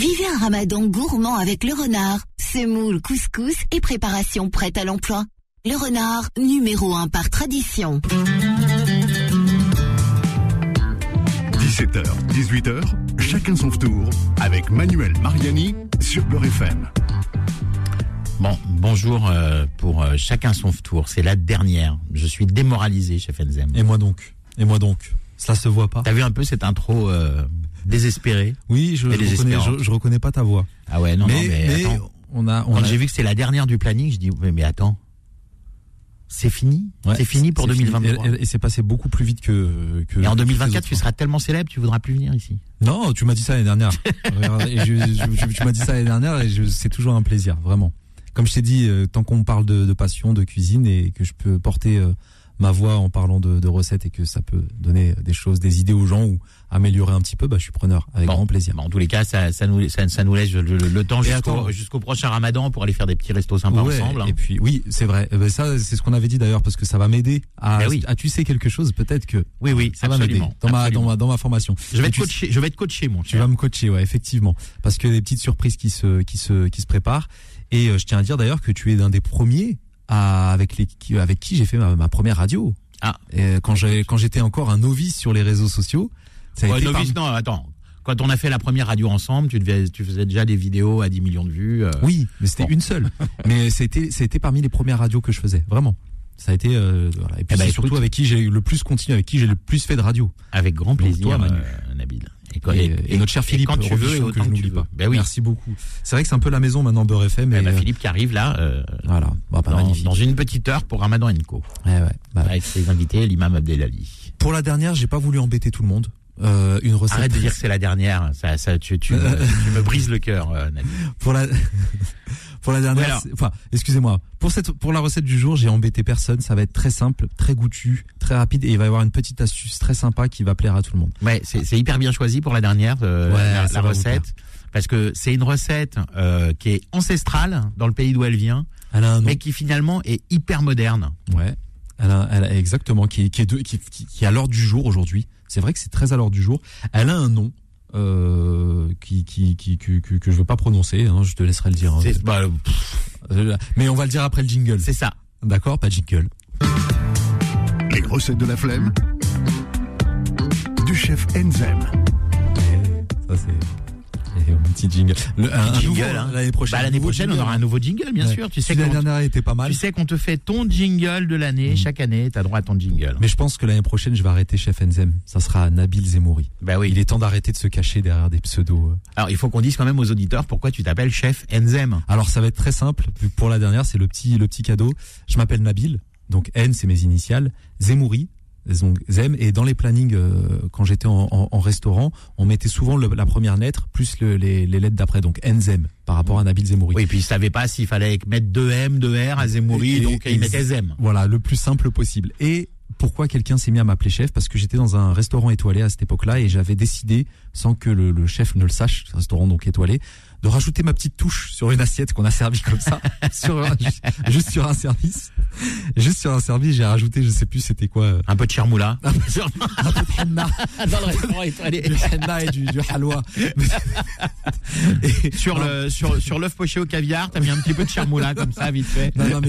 Vivez un ramadan gourmand avec le renard. Semoule, couscous et préparation prête à l'emploi. Le renard, numéro 1 par tradition. 17h, 18h, chacun son tour avec Manuel Mariani sur Beurre FM. Bon, bonjour euh, pour euh, chacun son tour. C'est la dernière. Je suis démoralisé, chef Enzem. Et moi donc Et moi donc Cela se voit pas T'as vu un peu cette intro euh, désespérée Oui, je, je reconnais, désespérante. je, je reconnais pas ta voix. Ah ouais, non, mais non, mais, mais attends. on a, on Quand a- j'ai vu que c'est la dernière du planning, je dis mais, mais attends, c'est fini, ouais, c'est fini pour c'est fini. 2023. Et, c'est passé beaucoup plus vite que. que Et en que les 2024, autres tu seras tellement célèbre, tu voudras plus venir ici. Non, tu m'as dit ça l'année dernière. Et je- tu m'as dit ça l'année dernière et c'est toujours un plaisir, vraiment. Comme je t'ai dit, euh, tant qu'on parle de, de passion, de cuisine et que je peux porter euh, ma voix en parlant de, de recettes et que ça peut donner des choses, des idées aux gens ou améliorer un petit peu, bah, je suis preneur avec Bon. grand plaisir. Bon, en tous les cas, ça, ça nous, ça, ça nous laisse le, temps jusqu'au prochain Ramadan pour aller faire des petits restos sympas Ouais, ensemble. hein. Et puis oui, c'est vrai. Eh ben, ça, c'est ce qu'on avait dit d'ailleurs parce que ça va m'aider à, Ben oui. à tu sais quelque chose. Peut-être que Oui, oui, ça va m'aider absolument. dans ma dans absolument. ma dans ma formation. Je vais Et te tu- coacher, je vais te coacher, mon Tu cher. vas me coacher, ouais, effectivement, parce que des petites surprises qui se qui se qui se préparent. Et euh, je tiens à dire d'ailleurs que tu es l'un des premiers à, avec les qui- avec qui j'ai fait ma, ma première radio. Ah. Et quand j'étais encore un novice sur les réseaux sociaux. Ça a Ouais, novice, non, attends. Quand on a fait la première radio ensemble, tu, devais, tu faisais déjà des vidéos à 10 millions de vues. euh, Oui, mais c'était Bon. une seule. mais c'était c'était parmi les premières radios que je faisais, vraiment. Ça a été euh, voilà. Et puis Eh ben, surtout écoute. avec qui j'ai le plus continué, avec qui j'ai le plus fait de radio. Avec grand Donc, plaisir, toi, Manu. euh, Nabil. Et, et notre cher Philippe quand tu veux, et autant que, tu veux. pas. Ben oui. Merci beaucoup. C'est vrai que c'est un peu la maison maintenant Beurre FM. Eh et, ben, euh, Philippe qui arrive là, euh, Voilà, bah, bah, dans, dans une petite heure pour Ramadan Co. Ouais, ouais, bah, Avec ses invités, l'imam Abdelali. Pour la dernière, j'ai pas voulu embêter tout le monde. Euh, une recette. Arrête de dire que c'est la dernière, ça, ça, tu, tu, me, tu me brises le cœur, euh, pour la pour la dernière. Enfin, excusez-moi. Pour cette pour la recette du jour, j'ai embêté personne. Ça va être très simple, très goûtu, très rapide, et il va y avoir une petite astuce très sympa qui va plaire à tout le monde. Ouais, c'est hyper bien choisi pour la dernière, euh, Ouais, la, recette. Parce que c'est une recette euh, qui est ancestrale dans le pays d'où elle vient, mais qui finalement est hyper moderne. Ouais. Elle a, elle a- exactement qui est qui est, de- qui, qui, qui est à l'ordre du jour aujourd'hui. C'est vrai que c'est très à l'ordre du jour. Elle a un nom. Euh, qui, qui, qui, que, que, que je veux pas prononcer, hein, je te laisserai le dire. hein. Bah, pff, Mais on va le dire après le jingle. c'est ça. D'accord, pas de jingle. Les recettes de la flemme du chef Enzem. Ça c'est petit jingle. Le, un, un Jingle, hein. l'année prochaine. Bah, l'année prochaine, on aura un nouveau jingle, bien Ouais. sûr. Tu sais, l'année dernière était pas mal. tu sais qu'on te fait ton jingle de l'année. Chaque année, t'as droit à ton jingle. Mais je pense que l'année prochaine, je vais arrêter Chef Enzem. Ça sera Nabil Zemouri. bah oui. Il est temps d'arrêter de se cacher derrière des pseudos. euh. Alors, il faut qu'on dise quand même aux auditeurs pourquoi tu t'appelles chef Enzem. Alors ça va être très simple. Pour la dernière, c'est le petit le petit cadeau. Je m'appelle Nabil. Donc N, c'est mes initiales. Zemouri. Zem. Et dans les plannings, euh, quand j'étais en, en- en restaurant, on mettait souvent le- la première lettre plus le- les, les lettres d'après. Donc Nzem par rapport à Nabil Zemouri. Oui, puis il savait pas s'il fallait mettre deux M, deux R à Zemouri, Et- donc et- il mettait Zem. Voilà, le plus simple possible. Et pourquoi quelqu'un s'est mis à m'appeler chef? Parce que j'étais dans un restaurant étoilé à cette époque-là et j'avais décidé, sans que le, le chef ne le sache, restaurant donc étoilé, de rajouter ma petite touche sur une assiette qu'on a servi comme ça, sur un- juste, juste sur un service. Juste sur un service, j'ai rajouté, je sais plus c'était quoi, euh, Un peu de charmoula. un peu de henna, Dans le restaurant étoilé. du henna et du, du halwa. Et- Sur le, sur, sur l'œuf poché au caviar, t'as mis un petit peu de charmoula comme ça, vite fait. Non, non,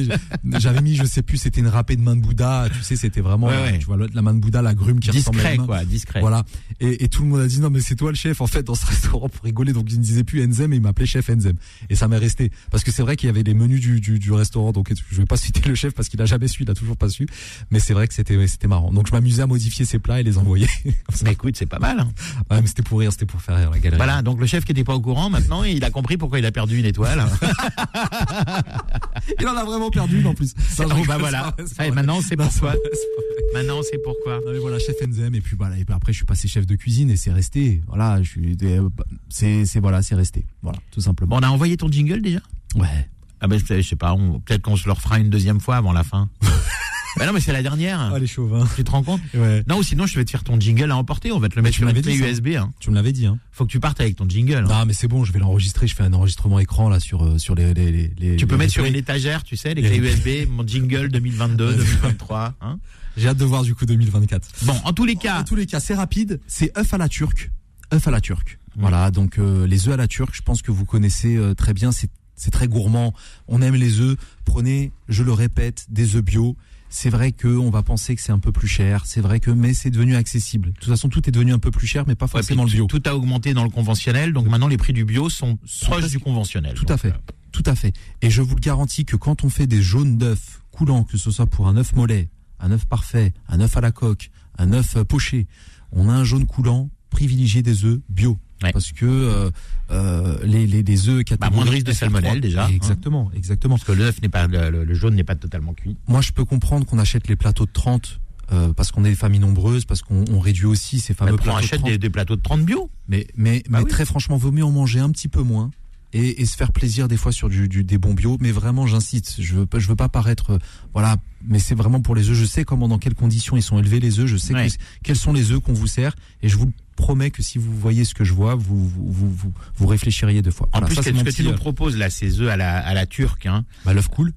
mais j'avais mis, je sais plus, c'était une râpée de main de Bouddha, tu sais, c'était vraiment, Ouais, la- ouais. tu vois, la main de Bouddha, la grume qui ressemble à Discret, une main. quoi, discret. Voilà. Et, et tout le monde a dit non mais c'est toi le chef en fait dans ce restaurant pour rigoler donc il ne disait plus Enzem et il m'appelait chef Enzem et ça m'est resté parce que c'est vrai qu'il y avait les menus du, du, du restaurant donc je vais pas citer le chef parce qu'il a jamais su il a toujours pas su mais c'est vrai que c'était c'était marrant donc je m'amusais à modifier ses plats et les envoyer. Mais écoute, c'est pas mal. hein. ouais, mais c'était pour rire c'était pour faire rire la galerie Voilà, donc le chef qui était pas au courant, maintenant, il a compris pourquoi il a perdu une étoile. il en a vraiment perdu une en plus Ça, rigole, bah voilà. Ça vrai. maintenant, c'est Non, pour c'est toi. pas vrai, c'est pas vrai. Maintenant, c'est pourquoi. Non mais voilà chef Enzem et puis voilà et puis après je suis passé chef de cuisine et c'est resté voilà je suis euh, c'est c'est voilà c'est resté voilà tout simplement Bon, on a envoyé ton jingle déjà? Ouais Ah ben, je sais pas, peut-être qu'on se le refera une deuxième fois avant la fin. bah non, mais c'est la dernière. ah les chauvins Tu te rends compte? Ouais Non, ou sinon, je vais te faire ton jingle à emporter. On va te le Mais mettre sur une clé. USB. Hein. tu me l'avais dit hein Faut que tu partes avec ton jingle. hein. Non, mais c'est bon, je vais l'enregistrer. Je fais un enregistrement écran là sur euh, sur les les les. les- Tu peux mettre sur une étagère, tu sais, les clés USB, mon jingle 2022, 2023. Hein J'ai hâte de voir du coup 2024. bon, en tous les cas, En tous les cas, c'est rapide. C'est œuf à la turque. œuf à la turque. Voilà, donc euh, les œufs à la turque, je pense que vous connaissez euh, très bien, c'est très gourmand. On aime les œufs. Prenez, je le répète, des œufs bio. C'est vrai que on va penser que c'est un peu plus cher. C'est vrai que, mais c'est devenu accessible. De toute façon, tout est devenu un peu plus cher, mais pas Ouais, forcément puis le bio. Tout a augmenté dans le conventionnel, donc maintenant les prix du bio sont proches du conventionnel. Tout Donc, à fait, euh, tout à fait. Et je vous le garantis que quand on fait des jaunes d'œufs coulants, que ce soit pour un œuf mollet, un œuf parfait, un œuf à la coque, un œuf euh, poché, on a un jaune coulant. Privilégier des œufs bio. Ouais. Parce que euh, euh, les, les, les œufs Bah, moins de risque de FR3, salmonelle, déjà, hein. Exactement, exactement. Parce que l'œuf n'est pas, le, le- jaune n'est pas totalement cuit. Moi, je peux comprendre qu'on achète les plateaux de 30 euh, parce qu'on est des familles nombreuses, parce qu'on on réduit aussi ces fameux on plateaux de achète 30. des, des plateaux de 30 bio. Mais, mais, Bah mais oui. très franchement, vaut mieux en manger un petit peu moins et, et se faire plaisir des fois sur du, du- des bons bio. Mais vraiment, j'insiste, je veux je veux pas paraître, euh, voilà. Mais c'est vraiment pour les œufs. Je sais comment, dans quelles conditions ils sont élevés les œufs. Je sais Ouais. que- quels sont les œufs qu'on vous sert. Et je vous promets que si vous voyez ce que je vois, vous vous vous, vous, réfléchiriez deux fois. En Voilà, plus, ça, ce que tu nous euh, proposes là, ces œufs à la, à la turque, hein, bah, l'œuf cool.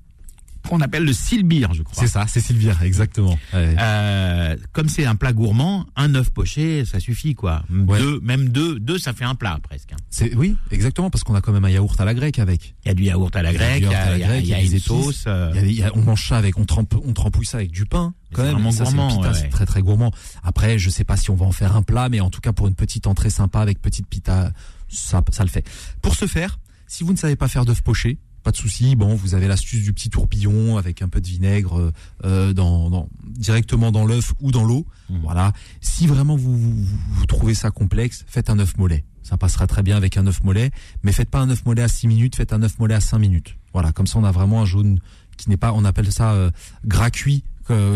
Qu'on appelle le silbir, je crois. C'est ça, c'est Sylvia, exactement. Ouais. Euh, comme c'est un plat gourmand, un œuf poché, ça suffit quoi. Ouais. Deux, même deux, deux, ça fait un plat presque. hein. C'est oui, exactement, parce qu'on a quand même un yaourt à la grecque avec. Il y a du yaourt à la grecque, il y a, y a- y y une sauce. euh, on mange ça avec, on trempe, on trempouille ça avec du pain. Quand c'est même, vraiment ça, gourmand, pita, ouais. c'est très très gourmand. Après, je sais pas si on va en faire un plat, mais en tout cas pour une petite entrée sympa avec petite pita, ça, ça le fait. Pour ce faire, si vous ne savez pas faire d'œuf poché, pas de souci. Bon, vous avez l'astuce du petit tourbillon avec un peu de vinaigre euh, euh, dans, dans- directement dans l'œuf ou dans l'eau. Mhm. Voilà. Si vraiment vous, vous, vous trouvez ça complexe, faites un œuf mollet. Ça passera très bien avec un œuf mollet, mais faites pas un œuf mollet à 6 minutes, faites un œuf mollet à 5 minutes. Voilà, comme ça on a vraiment un jaune qui n'est pas, on appelle ça euh, gras cuit.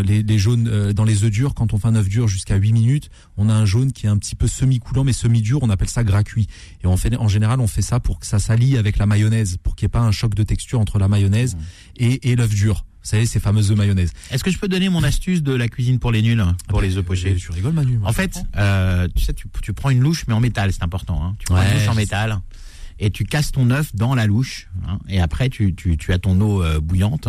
Les, les jaunes euh, dans les œufs durs, quand on fait un œuf dur jusqu'à 8 minutes, on a un jaune qui est un petit peu semi-coulant mais semi-dur, on appelle ça gras cuit. Et on fait, en général, on fait ça pour que ça s'allie avec la mayonnaise, pour qu'il n'y ait pas un choc de texture entre la mayonnaise et, et l'œuf dur. Vous savez, ces fameuses œufs mayonnaise. Est-ce que je peux donner mon astuce de la cuisine pour les nuls, hein, pour les œufs pochés Tu rigoles, Manu En fait, euh, tu sais, tu, tu prends une louche, mais en métal, c'est important. Hein. Tu prends Ouais, une louche en sais. Et tu casses ton œuf dans la louche. hein, et après, tu, tu, tu as ton eau euh, bouillante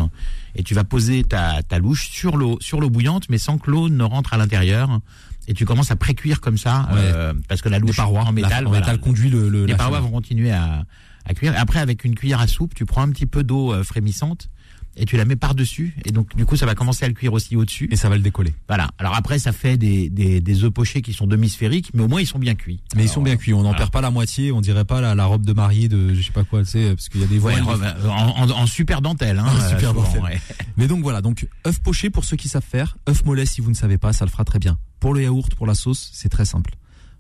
et tu vas poser ta, ta louche sur l'eau sur l'eau bouillante, mais sans que l'eau ne rentre à l'intérieur. Et tu commences à précuire comme ça, euh, parce que la louche parois en métal, la- en voilà, métal conduit le, le les parois vont continuer à, à cuire. Après, avec une cuillère à soupe, tu prends un petit peu d'eau euh, frémissante et tu la mets par-dessus. Et donc, du coup, ça va commencer à le cuire aussi au-dessus. et ça va le décoller. Voilà. Alors après, ça fait des, des, des œufs pochés qui sont demi-sphériques, mais au moins ils sont bien cuits. Mais ils sont bien cuits. On n'en perd pas la moitié. On dirait pas la, la robe de mariée de je sais pas quoi, tu sais, parce qu'il y a des Ouais, voiles. en, en- en super dentelle. Hein, En euh, super souvent, dentelle. ouais. Mais donc voilà, donc œuf poché pour ceux qui savent faire, œuf mollet si vous ne savez pas, ça le fera très bien. Pour le yaourt, pour la sauce, c'est très simple.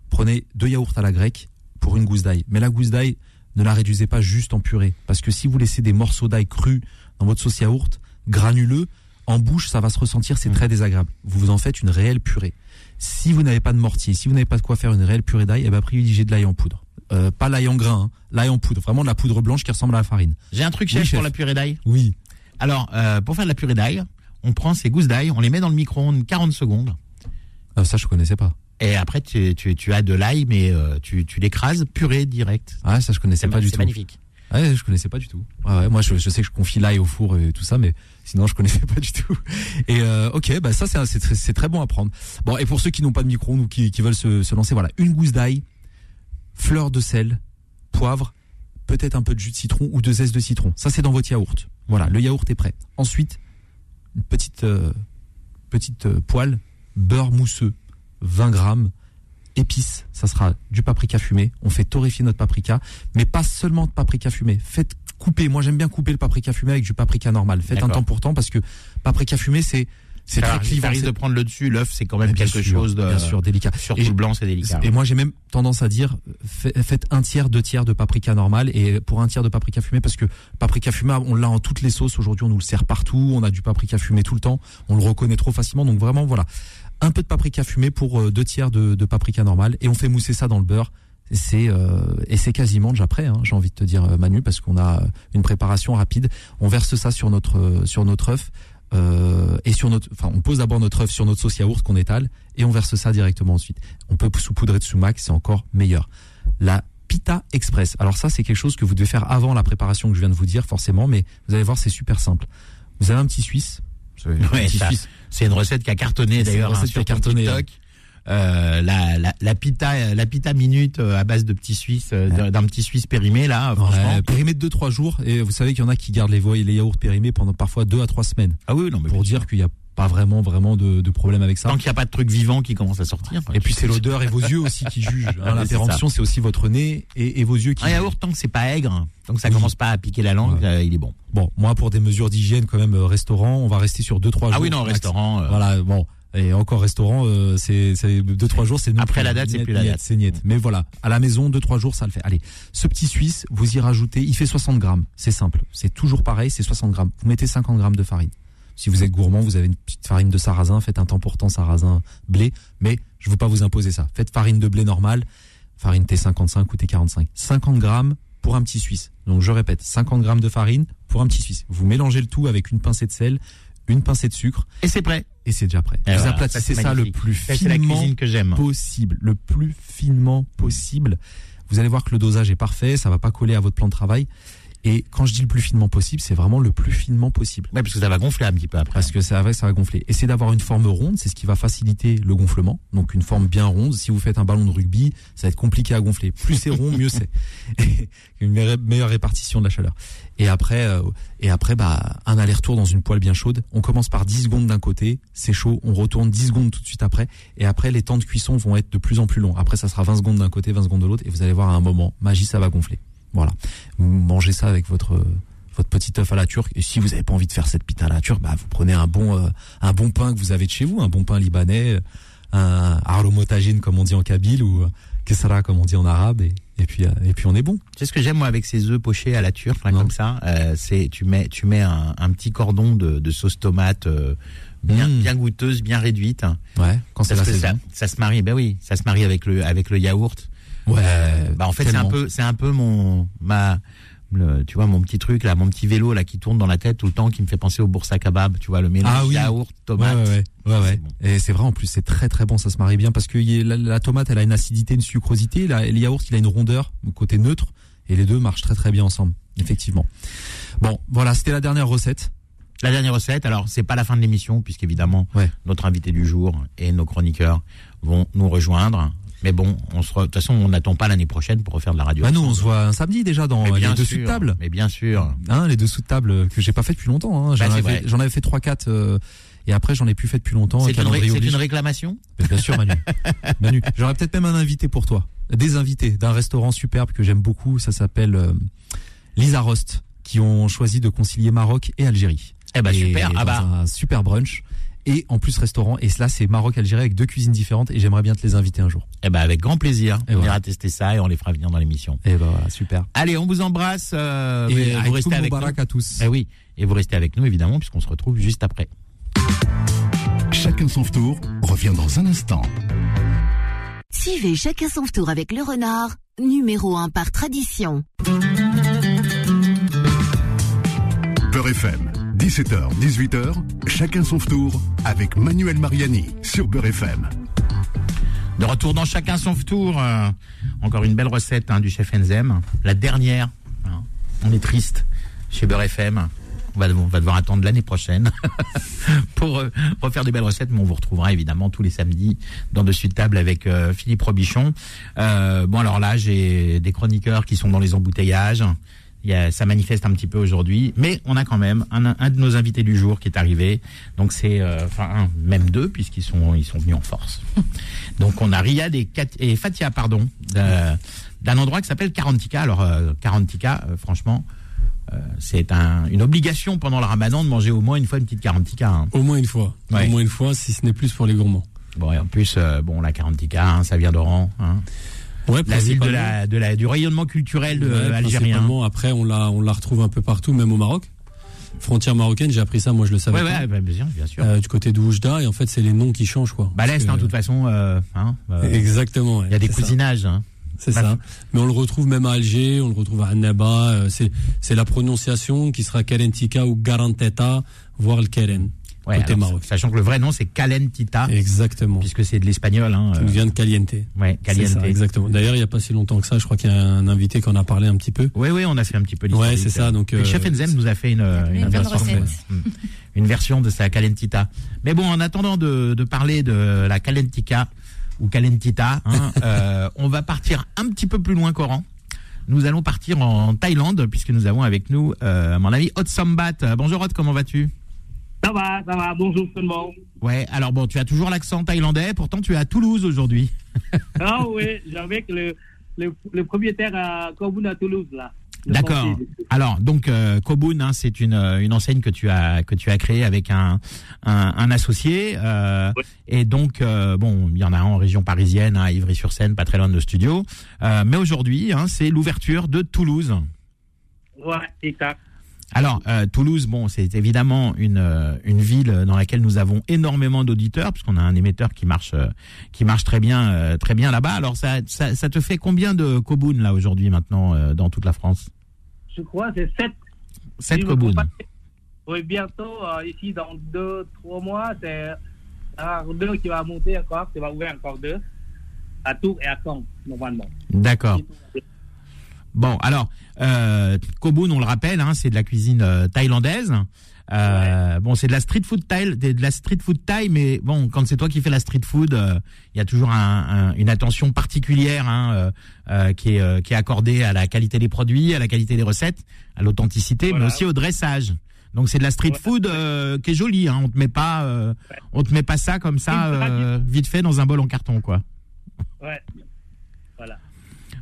Prenez deux yaourts à la grecque pour une gousse d'ail. Mais la gousse d'ail, ne la réduisez pas juste en purée. Parce que si vous laissez des morceaux d'ail crus dans votre sauce yaourt, granuleux, en bouche, ça va se ressentir, c'est Mm. très désagréable. Vous vous en faites une réelle purée. Si vous n'avez pas de mortier, si vous n'avez pas de quoi faire une réelle purée d'ail, eh ben privilégiez de l'ail en poudre. Euh, pas l'ail en grain, hein, l'ail en poudre, vraiment de la poudre blanche qui ressemble à la farine. J'ai un truc Oui, chef chef. pour la purée d'ail. Oui. Alors, euh, pour faire de la purée d'ail, on prend ces gousses d'ail, on les met dans le micro-ondes 40 secondes. Ah, ça, je connaissais pas. Et après, tu, tu, tu as de l'ail, mais euh, tu, tu l'écrases purée direct. Ah, ça, je connaissais C'est pas du c'est tout. magnifique. Ouais, je connaissais pas du tout. Ouais, ouais, moi, je, sais que je confie l'ail au four et tout ça, mais sinon, je connaissais pas du tout. Et euh, ok, bah ça, c'est c'est très, bon à prendre. Bon, et pour ceux qui n'ont pas de micro-ondes ou qui, veulent se, se lancer, voilà, une gousse d'ail, fleur de sel, poivre, peut-être un peu de jus de citron ou de zeste de citron. Ça, c'est dans votre yaourt. Voilà, le yaourt est prêt. Ensuite, une petite euh, petite euh, poêle, beurre mousseux, 20 grammes, épices, ça sera du paprika fumé. On fait torréfier notre paprika, mais pas seulement de paprika fumé. Faites couper. Moi, j'aime bien couper le paprika fumé avec du paprika normal. Faites un temps pour temps parce que papaprika fumé, c'est c'est très clivant. risque de prendre le dessus. L'œuf, c'est quand même quelque sûr, chose de. bien sûr délicat. Surtout Et- le blanc, c'est délicat. Et moi, j'ai même tendance à dire, fait- faites un tiers, deux tiers de paprika normal et pour un tiers de paprika fumé, parce que paprika fumé, on l'a en toutes les sauces. Aujourd'hui, on nous le sert partout. On a du paprika fumé tout le temps. On le reconnaît trop facilement. Donc vraiment, voilà, un peu de paprika fumé pour euh, deux tiers de, de paprika normal et on fait mousser ça dans le beurre. C'est euh, et c'est quasiment déjà prêt. Hein, j'ai envie de te dire, euh, Manu, parce qu'on a une préparation rapide. On verse ça sur notre euh, sur notre œuf. Euh, et sur notre, enfin, on pose d'abord notre œuf sur notre sauce yaourt qu'on étale et on verse ça directement ensuite. On peut saupoudrer de sumac, c'est encore meilleur. La pita express. Alors ça, c'est quelque chose que vous devez faire avant la préparation que je viens de vous dire, forcément, mais vous allez voir, c'est super simple. Vous avez un petit Suisse. Ouais. C'est une recette qui a cartonné d'ailleurs hein, sur ton cartonné, TikTok. euh, la, la, la pita, la pita minute euh, à base de petits Suisses, euh, d'un- petit Suisse périmé là, franchement. Ouais, périmé de 2-3 jours. Et vous savez qu'il y en a qui gardent les, voies- les yaourts périmés pendant parfois 2 à 3 semaines. Ah oui, non, mais Pour dire qu'il n'y a pas vraiment, vraiment de, de problème avec ça. tant qu'il n'y a pas de truc vivant qui commence à sortir. Et puis c'est l'odeur et vos yeux aussi qui jugent. hein. La c'est aussi votre nez et, et vos yeux qui. Un yaourt, tant que c'est pas aigre, tant que ça Oui. commence pas à piquer la langue, Ouais. euh, il est bon. Bon, moi pour des mesures d'hygiène quand même, euh, restaurant, on va rester sur 2-3 jours. Ah oui, non, restaurant. euh, Voilà, bon. Et encore restaurant, euh, c'est 2-3 jours, c'est Après la date, c'est plus la date. C'est niet. Mais voilà, à la maison, 2-3 jours, ça le fait. Allez, ce petit Suisse, vous y rajoutez, il fait 60 grammes. C'est simple. C'est toujours pareil, c'est 60 grammes. Vous mettez 50 grammes de farine. Si vous êtes gourmand, vous avez une petite farine de sarrasin, faites un temps portant sarrasin blé. Mais je ne veux pas vous imposer ça. Faites farine de blé normale, farine T55 ou T45. 50 grammes pour un petit Suisse. Donc je répète, 50 grammes de farine pour un petit Suisse. Vous mélangez le tout avec une pincée de sel, une pincée de sucre Et c'est prêt. et c'est déjà prêt. Et vous voilà, aplatissez ça, le plus la finement que j'aime. possible, le plus finement possible. Vous allez voir que le dosage est parfait, ça va pas coller à votre plan de travail. Et quand je dis le plus finement possible, c'est vraiment le plus finement possible. Ouais, parce que ça va gonfler un petit peu après. Parce que ça va, ça va gonfler. Essayez d'avoir une forme ronde, c'est ce qui va faciliter le gonflement. Donc une forme bien ronde. Si vous faites un ballon de rugby, ça va être compliqué à gonfler. Plus c'est rond, mieux c'est. Et Une meilleure meilleure répartition de la chaleur. Et après, euh, et après, bah, un aller-retour dans une poêle bien chaude. On commence par 10 secondes d'un côté, c'est chaud. On retourne 10 secondes tout de suite après. Et après, les temps de cuisson vont être de plus en plus longs. Après, ça sera 20 secondes d'un côté, 20 secondes de l'autre. Et vous allez voir à un moment, magie, ça va gonfler. Voilà. Vous mangez ça avec votre votre petit œuf à la turque. Et si vous n'avez pas envie de faire cette pita à la turque, bah, vous prenez un bon, euh, un bon pain que vous avez de chez vous, un bon pain libanais, un aromotagine comme on dit en kabyle ou euh, kesara comme on dit en arabe et, et puis euh, et puis on est bon. Sais ce que j'aime moi avec ces œufs pochés à la turque, là, comme ça, euh, c'est tu mets tu mets un, un petit cordon de, de sauce tomate euh, bien Mm. bien goûteuse, bien réduite. Ouais, quand c'est la que ça, saison. ça se marie, ben oui, ça se marie avec le avec le yaourt. Ouais. Euh, bah en fait c'est un peu c'est un peu mon ma le- tu vois mon petit truc là, mon petit vélo là qui tourne dans la tête tout le temps, qui me fait penser au boursa kebab, tu vois le mélange Ah oui. yaourt tomate. ouais, ouais, ouais, ouais. C'est bon. Et c'est vrai en plus, c'est très très bon, ça se marie bien parce que la, la tomate, elle a une acidité, une sucrosité, la, le yaourt, il a une rondeur, côté neutre, et les deux marchent très très bien ensemble, effectivement. Bon, voilà, c'était la dernière recette. La dernière recette, alors c'est pas la fin de l'émission puisqu'évidemment Ouais. notre invité du jour et nos chroniqueurs vont nous rejoindre. Mais bon, on se re- de toute façon, on n'attend pas l'année prochaine pour refaire de la radio. Bah nous, on se voit un samedi déjà dans les dessous de table. Mais bien sûr. Hein, les dessous de table que j'ai pas fait depuis longtemps. Hein. J'en Bah, avais, j'en avais fait trois quatre euh, et après j'en ai plus fait depuis longtemps. C'est une, une réclamation Mais Bien sûr, Manu. Manu, j'aurais peut-être même un invité pour toi. Des invités d'un restaurant superbe que j'aime beaucoup. Ça s'appelle euh, Lisa Rost, qui ont choisi de concilier Maroc et Algérie. Eh bah Et super. Ah bah un super brunch. Et en plus restaurant. Et là, c'est Maroc-Algérie avec deux cuisines différentes. Et j'aimerais bien te les inviter un jour. eh bah avec grand plaisir. Et on voilà. ira tester ça et on les fera venir dans l'émission. Et ben voilà, super. Allez, on vous embrasse. euh, et vous restez avec nous. À tous. Eh oui, et vous restez avec nous évidemment puisqu'on se retrouve juste après. Chacun son tour revient dans un instant. Suivez chacun son tour avec le renard, numéro 1 par tradition. Beurre FM, 17h, 18h, chacun son tour avec Manuel Mariani sur Beurre FM. De retour dans chacun son tour. euh, encore une belle recette hein, du chef Enzem. La dernière. hein. On est triste chez Beurre FM. On va, on va devoir attendre l'année prochaine pour euh, refaire des belles recettes, mais on vous retrouvera évidemment tous les samedis dans Dessus de table avec euh, Philippe Robichon. Euh, bon alors là, j'ai des chroniqueurs qui sont dans les embouteillages. Il y a, ça manifeste un petit peu aujourd'hui, mais on a quand même un, un de nos invités du jour qui est arrivé. Donc c'est, euh, enfin un, même deux puisqu'ils sont ils sont venus en force. Donc on a Riyad et, Kat- et Fatia, pardon, d'un endroit qui s'appelle Karantika. Alors euh, Karantika, euh, franchement, euh, c'est un, une obligation pendant le Ramadan de manger au moins une fois une petite Karantika. hein. Au moins une fois. Ouais. Au moins une fois, si ce n'est plus pour les gourmands. Bon, et en plus, bon, la Karantika, hein, ça vient d'Oran, hein. Ouais, la ville de la, de la, du rayonnement culturel de, Ouais, euh, algérien. Après, on la, on la retrouve un peu partout, même au Maroc. Frontière marocaine, j'ai appris ça, moi je le savais. Ouais, pas. ouais, bah, bien sûr, bien sûr. Euh, du côté de Oujda, et en fait, c'est les noms qui changent, quoi. bah, l'Est, hein, de toute façon, euh, hein, euh, Exactement. il y a des cousinages. Hein. C'est Bah, ça. Mais on le retrouve même à Alger, on le retrouve à Annaba. euh, c'est, c'est la prononciation qui sera Karentika ou Garanteta, voire le Keren. Ouais, côté alors, Maroc. Sachant que le vrai nom, c'est Calentita, Exactement. puisque c'est de l'espagnol. Hein, Qui euh, nous vient de Caliente. ouais, Caliente. ça, exactement. D'ailleurs, il n'y a pas si longtemps que ça, je crois qu'il y a un invité qui en a parlé un petit peu. Oui, oui, on a fait un petit peu Ouais, l'historique. c'est ça, donc, Le euh, chef Enzem nous a fait une, version, de- une version de sa calentita. Mais bon, en attendant de, de parler de la calentica, ou Calentita. hein. Euh, on va partir un petit peu plus loin qu'Oran. Nous allons partir en Thaïlande puisque nous avons avec nous euh, mon ami Hot Sambat. Bonjour Hot, comment vas-tu? Ça va, ça va, bonjour tout le monde. Ouais, alors bon, tu as toujours l'accent thaïlandais, pourtant tu es à Toulouse aujourd'hui. Ah oui, j'avais le, le, le propriétaire à Kobun à Toulouse, là. D'accord. Alors donc euh, Kobun, hein, c'est une, euh, une enseigne que tu as que tu as créée avec un un, un associé euh, et donc euh, bon il y en a un en région parisienne hein, à Ivry-sur-Seine, pas très loin de nos studios. Mais aujourd'hui hein, c'est l'ouverture de Toulouse. Ouais, exact. Alors euh, Toulouse, bon c'est évidemment une euh, une ville dans laquelle nous avons énormément d'auditeurs puisqu'on a un émetteur qui marche euh, qui marche très bien très bien là-bas. Alors ça, ça ça te fait combien de Kobun là aujourd'hui maintenant dans toute la France? Je crois que c'est 7. Sept Kobun. Oui, bientôt, ici, dans 2, 3 mois, c'est un deux qui va monter encore, qui va ouvrir encore deux, à Tours et à Caen, normalement. D'accord. Bon, alors, euh, Kobun, on le rappelle, hein, c'est de la cuisine euh, thaïlandaise. Euh, Bon, c'est de la street food thaï, de la street food thaï, mais bon, quand c'est toi qui fais la street food, euh, il y a toujours un- un- une attention particulière hein, euh, euh, qui, est, euh, qui est accordée à la qualité des produits, à la qualité des recettes, à l'authenticité, mais aussi au dressage. Donc c'est de la street food euh, qui est jolie. Hein, on te met pas, euh, on te met pas ça comme ça euh, vite fait dans un bol en carton, quoi. Ouais.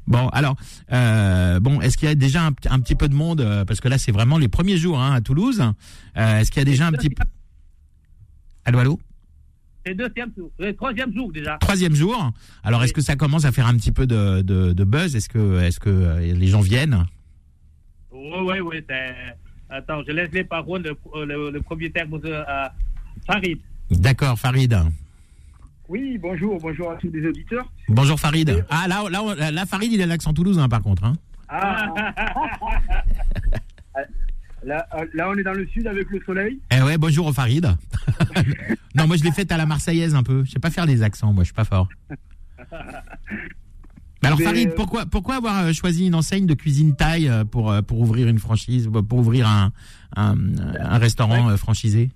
Bon, alors, euh, bon, est-ce qu'il y a déjà un, petit peu de monde euh, Parce que là, c'est vraiment les premiers jours hein, à Toulouse. Euh, est-ce qu'il y a déjà un petit peu... Allô, allô C'est le deuxième jour, le troisième jour déjà. Troisième jour. Alors, est-ce que ça commence à faire un petit peu de, de, de buzz? Est-ce que, est-ce que les gens viennent? Oui, oui, oui. Attends, je laisse les paroles, le, le, le propriétaire, euh, Farid. D'accord, Farid. Oui, bonjour, bonjour à tous les auditeurs. Bonjour Farid. Ah, là, là, là, Farid, il a l'accent toulousain, par contre. Hein. Ah, là, là, on est dans le sud avec le soleil. Eh ouais, bonjour au Farid. non, moi, je l'ai fait à la marseillaise un peu. Je sais pas faire les accents, moi, je suis pas fort. Alors Mais, Farid, euh, pourquoi pourquoi avoir euh, choisi une enseigne de cuisine thaï euh, pour pour ouvrir une franchise, pour ouvrir un un, un restaurant euh, franchisé?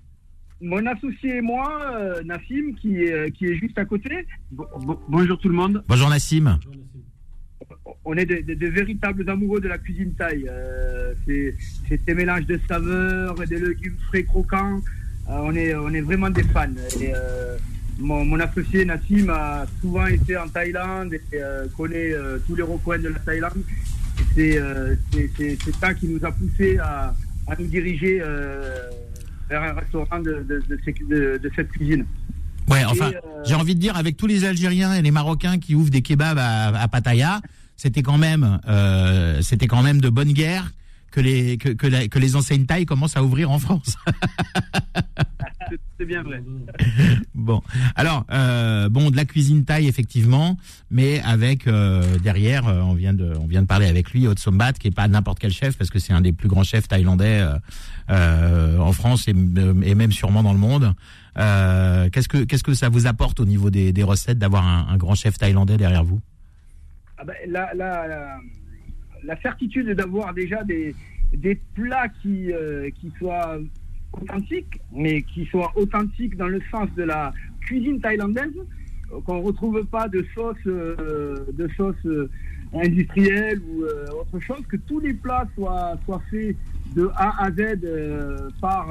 Mon associé et moi, euh, Nassim, qui est, euh, qui est juste à côté. Bo- bo- bonjour tout le monde. Bonjour Nassim. On est de, de- de véritables amoureux de la cuisine thaï. Euh, c'est c'est ces mélanges de saveurs et des légumes frais croquants. Euh, on, est, on est vraiment des fans. Et, euh, mon, mon associé Nassim a souvent été en Thaïlande et euh, connaît euh, tous les recoins de la Thaïlande. C'est euh, c'est- c'est- c'est ça qui nous a poussé à, à nous diriger euh, vers un restaurant de, de, de ces- de- de cette cuisine. Ouais, enfin, euh, j'ai envie de dire avec tous les Algériens et les Marocains qui ouvrent des kebabs à, à Pattaya, c'était quand même euh, c'était quand même de bonne guerre que les que que, la- que les enseignes thaï commencent à ouvrir en France. C'est- bien vrai. Bon, alors euh, bon de la cuisine thaï effectivement, mais avec euh, derrière, euh, on vient de on vient de parler avec lui, Hot Sombat, qui est pas n'importe quel chef parce que c'est un des plus grands chefs thaïlandais euh, euh, en France et, et même sûrement dans le monde. Euh, qu'est-ce que qu'est-ce que ça vous apporte au niveau des, des recettes d'avoir un, un grand chef thaïlandais derrière vous? Ah ben, la, la, la, la certitude d'avoir déjà des, des plats qui, euh, qui soient authentiques, mais qui soient authentiques dans le sens de la cuisine thaïlandaise, euh, qu'on ne retrouve pas de sauce, euh, de sauce euh, ou euh, autre chose, que tous les plats soient, soient faits de A à Z euh, par,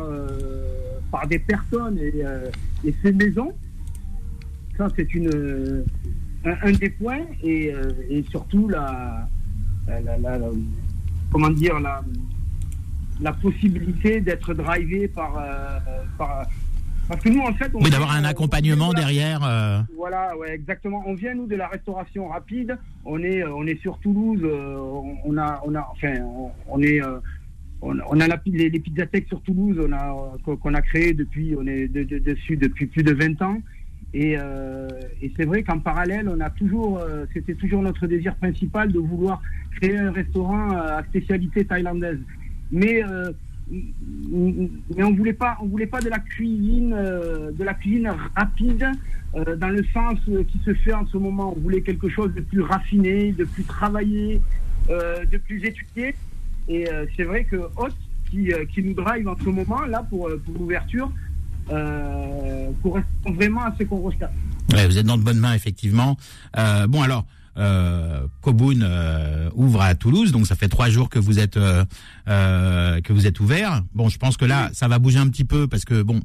par des personnes et, et ces maisons. Ça, c'est une, un, des points et, et surtout la- la- la- comment dire la, la possibilité d'être drivé par, euh, par parce que nous en fait on Oui, d'avoir un on- accompagnement derrière. euh, voilà, ouais, exactement. On vient nous de la restauration rapide. On est, euh, on est sur Toulouse. euh, on, a, on a, enfin, on, est, on, a la, les, les sur Toulouse. On a, qu'on a créé depuis, on est de- de- dessus depuis plus de 20 ans. Et, euh, et c'est vrai qu'en parallèle, on a toujours, euh, c'était toujours notre désir principal de vouloir créer un restaurant à spécialité thaïlandaise. Mais euh, mais on voulait pas, on voulait pas de la cuisine, euh, de la cuisine rapide euh, dans le sens qui se fait en ce moment. On voulait quelque chose de plus raffiné, de plus travaillé, de plus étudié. Et c'est vrai que Hot, qui, qui nous drive en ce moment là pour, pour l'ouverture, correspond vraiment à ce qu'on recherche. Vous êtes dans de bonnes mains, effectivement. Bon, alors, euh, Kobun euh, ouvre à Toulouse, donc ça fait trois jours que vous êtes euh, euh, que vous êtes ouvert. Bon, je pense que là, ça va bouger un petit peu parce que bon.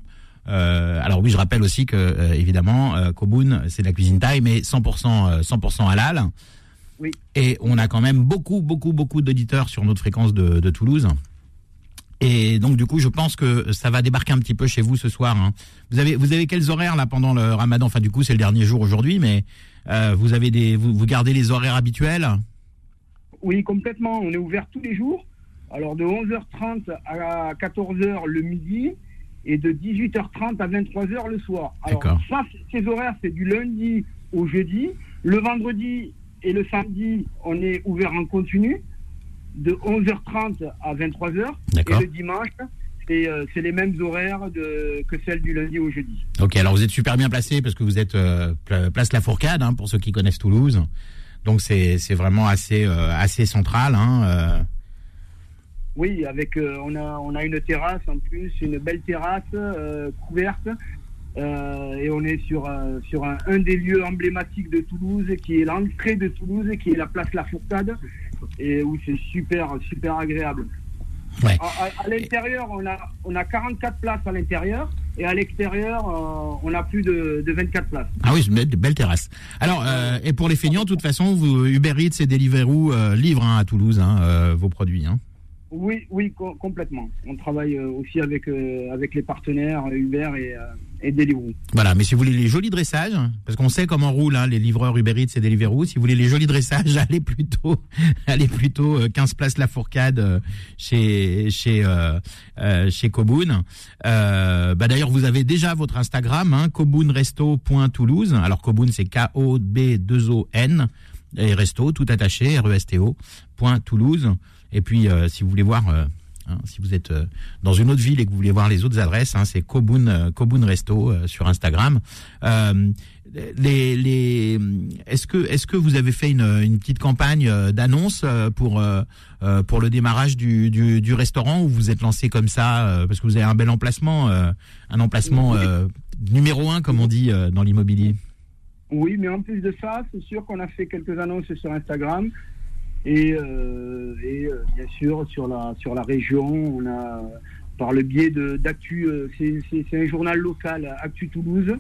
euh, alors oui, je rappelle aussi que euh, évidemment, euh, Kobun, c'est de la cuisine thaï, mais 100% euh, 100% halal. Oui. Et on a quand même beaucoup, beaucoup, beaucoup d'auditeurs sur notre fréquence de, de Toulouse. Et donc du coup, je pense que ça va débarquer un petit peu chez vous ce soir. hein. Vous avez vous avez quels horaires là pendant le Ramadan? Enfin du coup, c'est le dernier jour aujourd'hui, mais euh, vous avez des vous, vous gardez les horaires habituels Oui, complètement. On est ouvert tous les jours. Alors de 11h30 à 14h le midi et de 18h30 à 23h le soir. Alors ça, ces horaires, c'est du lundi au jeudi. Le vendredi et le samedi, on est ouvert en continu de 11h30 à 23h. Et le dimanche, c'est euh, c'est les mêmes horaires de, que celles du lundi au jeudi. Ok, alors vous êtes super bien placé parce que vous êtes euh, pla- place La Fourcade hein, pour ceux qui connaissent Toulouse. Donc c'est c'est vraiment assez euh, assez central. Hein. Oui, avec on a on a une terrasse en plus, une belle terrasse couverte. Et on est sur, sur un, un des lieux emblématiques de Toulouse, qui est l'entrée de Toulouse, qui est la place La Fourcade, et où c'est super, super agréable. Ouais. À, à- à l'intérieur, on a, on a 44 places à l'intérieur, et à l'extérieur, euh, on a plus de, de 24 places. Ah oui, c'est une belle, terrasse. Alors euh, et pour les feignants, de toute façon, vous, Uber Eats et Deliveroo euh, livrent hein, à Toulouse hein, euh, vos produits. Hein. Oui, oui, co- complètement. On travaille euh, aussi avec, euh, avec les partenaires euh, Uber et, Deliveroo. Voilà, mais si vous voulez les jolis dressages, parce qu'on sait comment roulent hein, les livreurs Uber et Deliveroo, si vous voulez les jolis dressages, allez plutôt, allez plutôt euh, 15 places La Fourcade chez chez chez bah d'ailleurs, vous avez déjà votre Instagram, hein. Alors Kobun, c'est K O B 2 O N et resto tout attaché R E S T O point Toulouse. Et puis, euh, si vous voulez voir. euh, Hein, si vous êtes euh, dans une autre ville et que vous voulez voir les autres adresses, hein, c'est Kobun, euh, Kobun Resto euh, sur Instagram. Les, les, est-ce que, est-ce que vous avez fait une, une petite campagne d'annonce pour pour le démarrage du, du, du restaurant ou vous êtes lancé comme ça parce que vous avez un bel emplacement, un emplacement numéro un comme on dit dans l'immobilier? Oui, mais en plus de ça, c'est sûr qu'on a fait quelques annonces sur Instagram. Et, euh, et euh, bien sûr, sur la, sur la région, on a, par le biais de- d'Actu, euh, c'est- un journal local, Actu Toulouse,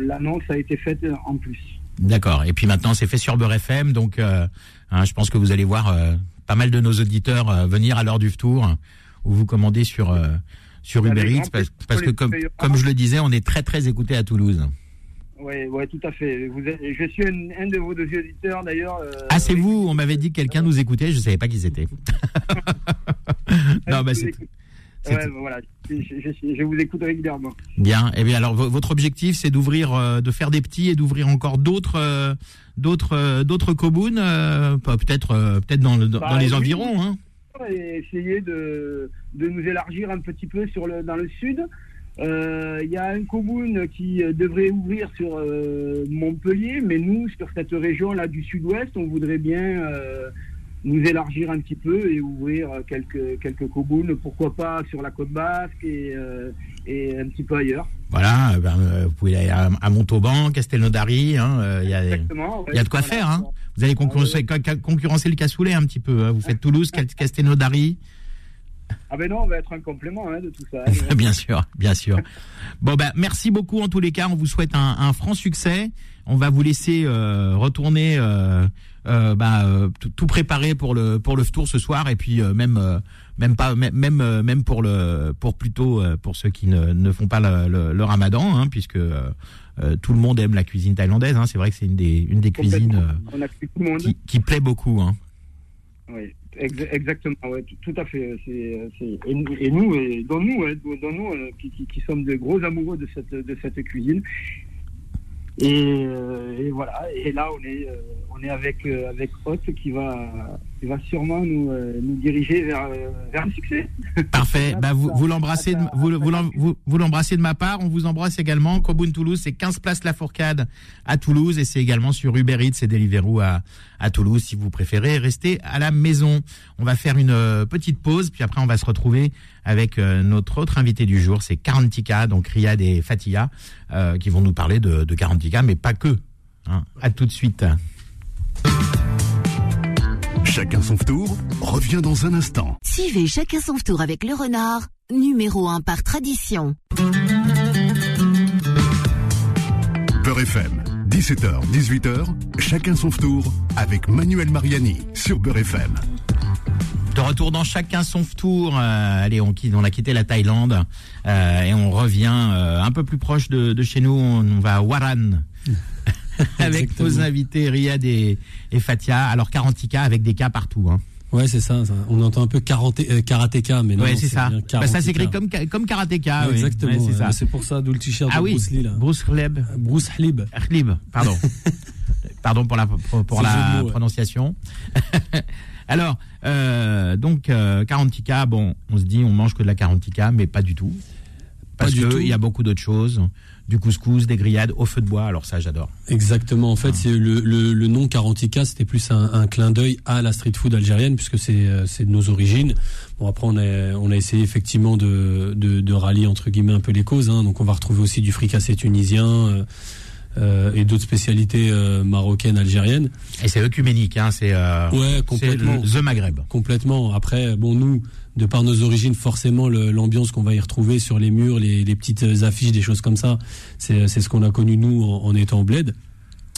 l'annonce a été faite en plus. D'accord. Et puis maintenant, c'est fait sur Beurre FM, donc euh, hein, je pense que vous allez voir euh, pas mal de nos auditeurs euh, venir à l'heure du tour où vous commandez sur sur Uber Eats parce, parce que comme comme je le disais, on est très très écouté à Toulouse. Oui, ouais, tout à fait. Vous êtes- je suis un, un de vos deux auditeurs d'ailleurs. euh, Ah, c'est vous On m'avait dit que quelqu'un nous écoutait, je savais pas qui c'était. non, bah c'est Ouais, voilà, je, je- je vous écoute régulièrement. bien. Et bien alors, vo- votre objectif, c'est d'ouvrir, euh, de faire des petits et d'ouvrir encore d'autres, euh, d'autres, d'autres euh, pas- peut-être, peut-être dans, le- dans Bah, les oui. environs. Hein. et essayer de, de nous élargir un petit peu sur le, dans le sud. Euh, Il y a un commune qui euh, devrait ouvrir sur euh, Montpellier, mais nous, sur cette région-là du sud-ouest, on voudrait bien euh, nous élargir un petit peu et ouvrir euh, quelques, quelques communes, pourquoi pas sur la côte basque et, euh, et un petit peu ailleurs. Voilà, euh, ben, euh, vous pouvez aller à, à Montauban, Castelnaudary. hein, euh, Il y a, Exactement. ouais. il y a de quoi faire. Hein. Vous allez concurrencer, ca- concurrencer le cassoulet un petit peu. hein. Vous faites Toulouse, Castelnaudary. Ah ben non, on va être un complément hein, de tout ça. bien sûr, bien sûr. Bon ben merci beaucoup en tous les cas. On vous souhaite un, un franc succès. On va vous laisser euh, retourner, euh, euh, bah, euh, tout, préparer pour le pour le tour ce soir et puis même même pas même même, même pour le pour plutôt pour ceux qui ne, ne font pas le, le, le Ramadan hein, puisque tout le monde aime la cuisine thaïlandaise. Hein, C'est vrai que c'est une des une des cuisines qui, qui plaît beaucoup. Oui, exactement, ouais, tout, à fait. C'est, c'est- et, nous- et et dont nous, dont nous euh, qui, qui, sommes de gros amoureux de cette, de cette cuisine. Et, euh, voilà, et là on est, euh, on est avec, euh, avec Hot qui va va sûrement nous, euh, nous diriger vers, euh, vers le succès. Parfait. Bah, vous, vous l'embrassez, de, vous, vous, vous, vous l'embrassez de ma part. On vous embrasse également. Coboun Toulouse, c'est 15 places La Fourcade à Toulouse et c'est également sur Uber Eats et Deliveroo à, à Toulouse si vous préférez rester à la maison. On va faire une euh, petite pause puis après on va se retrouver avec notre autre invité du jour, c'est Karantika, donc Riyad et Fatia, euh, qui vont nous parler de, de Karantika, mais pas que. Hein. À tout de suite. Chacun son tour revient dans un instant. Suivez chacun son tour avec le renard, numéro 1 par tradition. Beurre FM, 17h, 18h, chacun son tour avec Manuel Mariani sur Beurre FM. De retour dans chacun son tour. Euh, allez, on, a quitté la Thaïlande euh, et on revient euh, un peu plus proche de, de chez nous. On, on va à Waran. avec Exactement. nos invités Riyad et, et Fatia. Alors Karantika avec des cas partout. Hein. Ouais, c'est ça, ça. On entend un peu karaté, euh, karatéka, mais non. ouais, c'est ça. Bah, ça s'écrit comme comme karatéka. Ouais, oui. Exactement. Ouais, c'est ouais. ça. C'est pour ça, d'où le t-shirt Ah de oui. Bruce Lee, là. Bruce Kleb. Bruce Lee. Klib, pardon. pardon pour la pour, la prononciation. Alors, euh, donc euh, Karantika, bon, on se dit on mange que de la Karantika, mais pas du tout. Parce Pas du que tout. il y a beaucoup d'autres choses, du couscous, des grillades au feu de bois. Alors ça, j'adore. Exactement. En fait, Ah. c'est le, le, le nom Karantika, c'était plus un, un clin d'œil à la street food algérienne, puisque c'est euh, c'est de nos origines. Bon, après, on a, on a essayé effectivement de, de, de rallier entre guillemets un peu les causes. Hein. Donc, on va retrouver aussi du fricassé tunisien euh, euh, et d'autres spécialités euh, marocaines, algériennes. Et c'est œcuménique, hein. C'est euh, Ouais, complètement. le- the Maghreb. Complètement. Après, bon, nous, de par nos origines, forcément, l'ambiance qu'on va y retrouver sur les murs, les, les petites affiches, des choses comme ça, c'est c'est ce qu'on a connu nous en, en étant au bled.